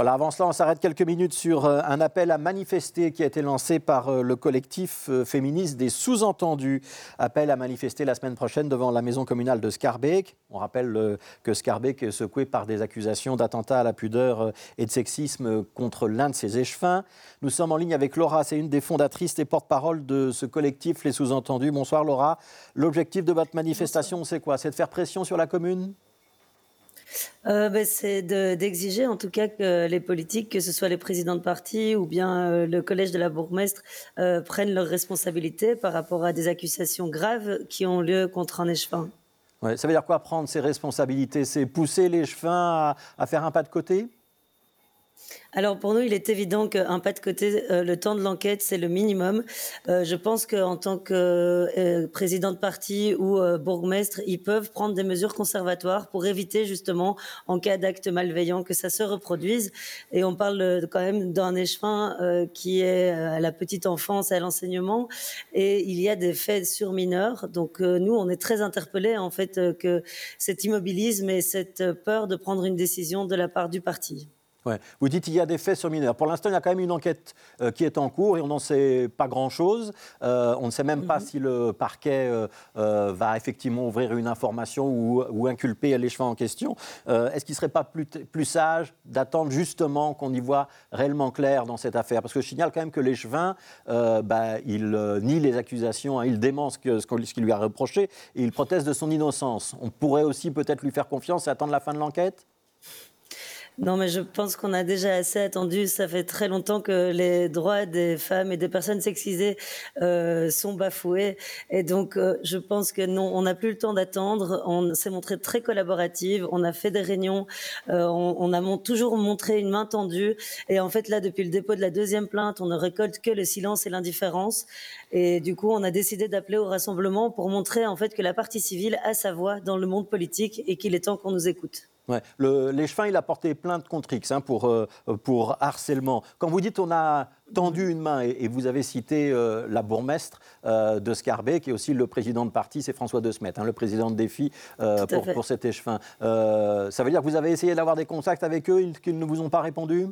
Voilà, avant cela, on s'arrête quelques minutes sur euh, un appel à manifester qui a été lancé par euh, le collectif euh, féministe des sous-entendus. Appel à manifester la semaine prochaine devant la maison communale de Scarbeck. On rappelle que Scarbeck est secoué par des accusations d'attentat à la pudeur et de sexisme contre l'un de ses échevins. Nous sommes en ligne avec Laura, c'est une des fondatrices et porte-parole de ce collectif Les Sous-entendus. Bonsoir Laura. L'objectif de votre manifestation, c'est quoi? C'est de faire pression sur la commune? Euh, ben, C'est d'exiger en tout cas que les politiques, que ce soit les présidents de parti ou bien euh, le collège de la bourgmestre, euh, prennent leurs responsabilités par rapport à des accusations graves qui ont lieu contre un échevin. Ça veut dire quoi prendre ses responsabilités? C'est pousser l'échevin à faire un pas de côté? Alors pour nous, il est évident qu'un pas de côté, euh, le temps de l'enquête, c'est le minimum. Euh, je pense qu'en tant que euh, président de parti ou bourgmestre, ils peuvent prendre des mesures conservatoires pour éviter justement, en cas d'acte malveillant, que ça se reproduise. Et on parle quand même d'un échevin qui est à la petite enfance, à l'enseignement, et il y a des faits sur mineurs. Donc nous, on est très interpellés en fait que cet immobilisme et cette peur de prendre une décision de la part du parti. Vous dites qu'il y a des faits sur mineurs. Pour l'instant, il y a quand même une enquête euh, qui est en cours et on n'en sait pas grand-chose. Euh, on ne sait même pas mhm. si le parquet euh, va effectivement ouvrir une information ou, ou inculper l'échevin en question. Est-ce qu'il ne serait pas plus, plus sage d'attendre justement qu'on y voit réellement clair dans cette affaire? Parce que je signale quand même que l'échevin, bah, il nie les accusations, hein, il dément ce, ce qu'il lui a reproché et il proteste de son innocence. On pourrait aussi peut-être lui faire confiance et attendre la fin de l'enquête? Non, mais je pense qu'on a déjà assez attendu. Ça fait très longtemps que les droits des femmes et des personnes sexisées euh, sont bafoués. Et donc, euh, je pense que non, on n'a plus le temps d'attendre. On s'est montré très collaborative. On a fait des réunions. Euh, on, on, a toujours montré une main tendue. Et en fait, là, depuis le dépôt de la deuxième plainte, on ne récolte que le silence et l'indifférence. Et du coup, on a décidé d'appeler au rassemblement pour montrer en fait que la partie civile a sa voix dans le monde politique et qu'il est temps qu'on nous écoute. Ouais. L'échevin, il a porté plainte contre X hein, pour, euh, pour harcèlement. Quand vous dites on a tendu une main, et, vous avez cité euh, la bourgmestre euh, de Scarbet, qui est aussi le président de parti, c'est François De Smet, hein, le président de Défi pour, pour, cet échevin. ça veut dire que vous avez essayé d'avoir des contacts avec eux, qu'ils ne vous ont pas répondu?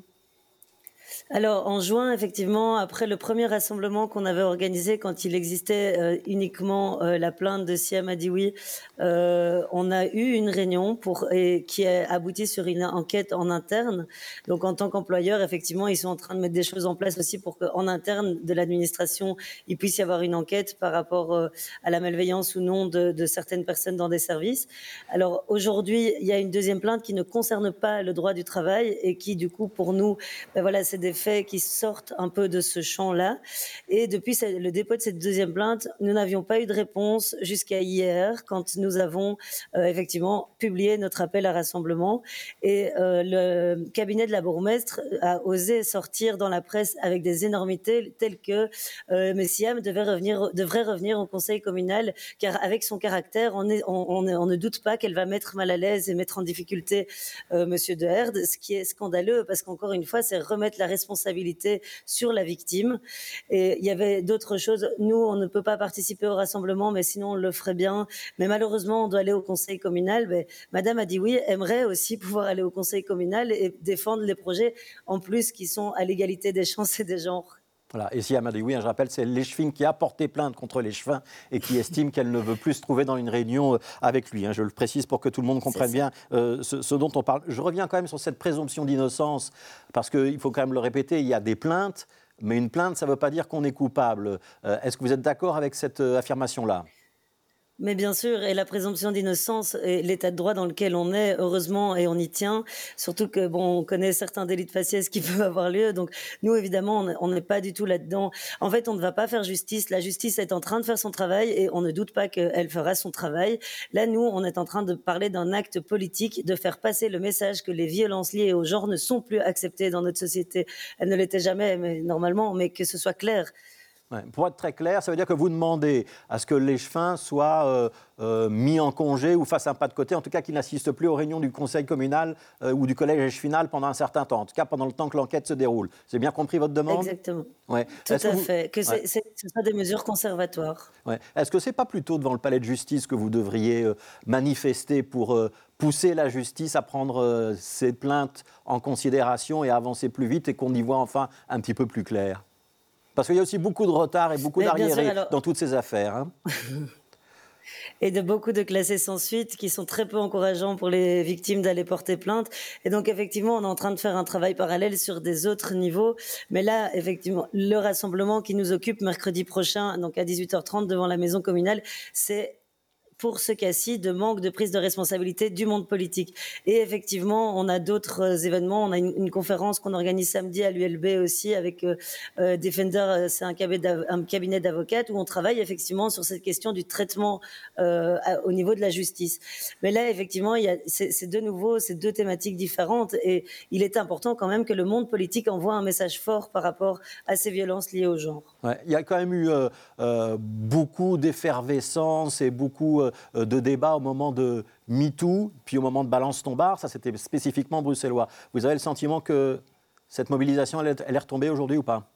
Alors, en juin, effectivement, après le premier rassemblement qu'on avait organisé quand il existait euh, uniquement euh, la plainte de Siam Adioui, euh, on a eu une réunion pour, et, qui a abouti sur une enquête en interne. Donc, en tant qu'employeur, effectivement, ils sont en train de mettre des choses en place aussi pour qu'en interne de l'administration, il puisse y avoir une enquête par rapport à la malveillance ou non de, de, certaines personnes dans des services. Alors, aujourd'hui, il y a une deuxième plainte qui ne concerne pas le droit du travail et qui, du coup, pour nous, ben voilà, c'est des faits qui sortent un peu de ce champ-là. Et depuis le dépôt de cette deuxième plainte, nous n'avions pas eu de réponse jusqu'à hier, quand nous avons euh, effectivement publié notre appel à rassemblement. Et euh, le cabinet de la bourgmestre a osé sortir dans la presse avec des énormités telles que euh, Messiam devait revenir, devrait revenir au conseil communal, car avec son caractère, on, ne doute pas qu'elle va mettre mal à l'aise et mettre en difficulté Monsieur De Herd, ce qui est scandaleux, parce qu'encore une fois, c'est remettre la responsabilité sur la victime. Et il y avait d'autres choses. Nous, on ne peut pas participer au rassemblement, mais sinon on le ferait bien. Mais malheureusement, on doit aller au conseil communal. Mais Madame a dit oui, aimerait aussi pouvoir aller au conseil communal et défendre les projets en plus qui sont à l'égalité des chances et des genres. Voilà. Et si dit oui, je rappelle, c'est l'échevin qui a porté plainte contre l'échevin et qui estime qu'elle ne veut plus se trouver dans une réunion euh, avec lui. Hein. Je le précise pour que tout le monde comprenne bien euh, ce, dont on parle. Je reviens quand même sur cette présomption d'innocence, parce qu'il faut quand même le répéter, il y a des plaintes, mais une plainte, ça ne veut pas dire qu'on est coupable. Euh, est-ce que vous êtes d'accord avec cette affirmation-là? Mais bien sûr, et la présomption d'innocence et l'état de droit dans lequel on est, heureusement, et on y tient. Surtout que bon, on connaît certains délits de faciès qui peuvent avoir lieu. Donc nous, évidemment, on n'est pas du tout là-dedans. En fait, on ne va pas faire justice. La justice est en train de faire son travail et on ne doute pas qu'elle fera son travail. Là, nous, on est en train de parler d'un acte politique, de faire passer le message que les violences liées au genre ne sont plus acceptées dans notre société. Elles ne l'étaient jamais, mais normalement, mais que ce soit clair. Pour être très clair, ça veut dire que vous demandez à ce que l'échevin soit euh, euh, mis en congé ou fasse un pas de côté, en tout cas qu'il n'assiste plus aux réunions du conseil communal euh, ou du collège échevinal pendant un certain temps, en tout cas pendant le temps que l'enquête se déroule. C'est bien compris votre demande? Exactement. Ouais. Tout à fait. Que ce soit des mesures conservatoires. Ouais. Est-ce que ce n'est pas plutôt devant le palais de justice que vous devriez manifester pour pousser la justice à prendre ces plaintes en considération et à avancer plus vite et qu'on y voit enfin un petit peu plus clair? Parce qu'il y a aussi beaucoup de retard et beaucoup d'arriérés dans toutes ces affaires. Hein. et de beaucoup de classés sans suite qui sont très peu encourageants pour les victimes d'aller porter plainte. Et donc, effectivement, on est en train de faire un travail parallèle sur des autres niveaux. Mais là, effectivement, le rassemblement qui nous occupe mercredi prochain, donc à 18h30 devant la maison communale, c'est pour ce cas-ci de manque de prise de responsabilité du monde politique. Et effectivement, on a d'autres euh, événements. On a une, conférence qu'on organise samedi à l'ULB aussi avec euh, euh, Defender, c'est un cabinet d'avocates où on travaille effectivement sur cette question du traitement au niveau de la justice. Mais là, effectivement, c'est de nouveau ces deux thématiques différentes et il est important quand même que le monde politique envoie un message fort par rapport à ces violences liées au genre. il y a quand même eu beaucoup d'effervescence et beaucoup euh, de débat au moment de MeToo, puis au moment de Balance ton bar. Ça, c'était spécifiquement bruxellois. Vous avez le sentiment que cette mobilisation, elle est retombée aujourd'hui ou pas?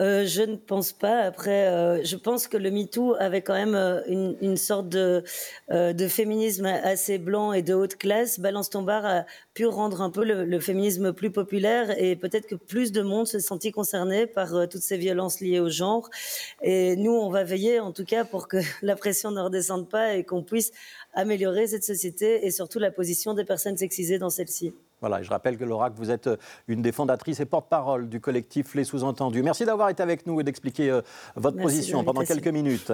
Euh, je ne pense pas. Après, euh, je pense que le MeToo avait quand même euh, une, sorte de, de, féminisme assez blanc et de haute classe. Balance ton bar a pu rendre un peu le, féminisme plus populaire et peut-être que plus de monde se sentit concerné par toutes ces violences liées au genre. Et nous, on va veiller en tout cas pour que la pression ne redescende pas et qu'on puisse améliorer cette société et surtout la position des personnes sexisées dans celle-ci. Voilà, je rappelle que Laura, que vous êtes euh, une des fondatrices et porte-parole du collectif Les Sous-Entendus. Merci d'avoir été avec nous et d'expliquer euh, votre position pendant quelques minutes.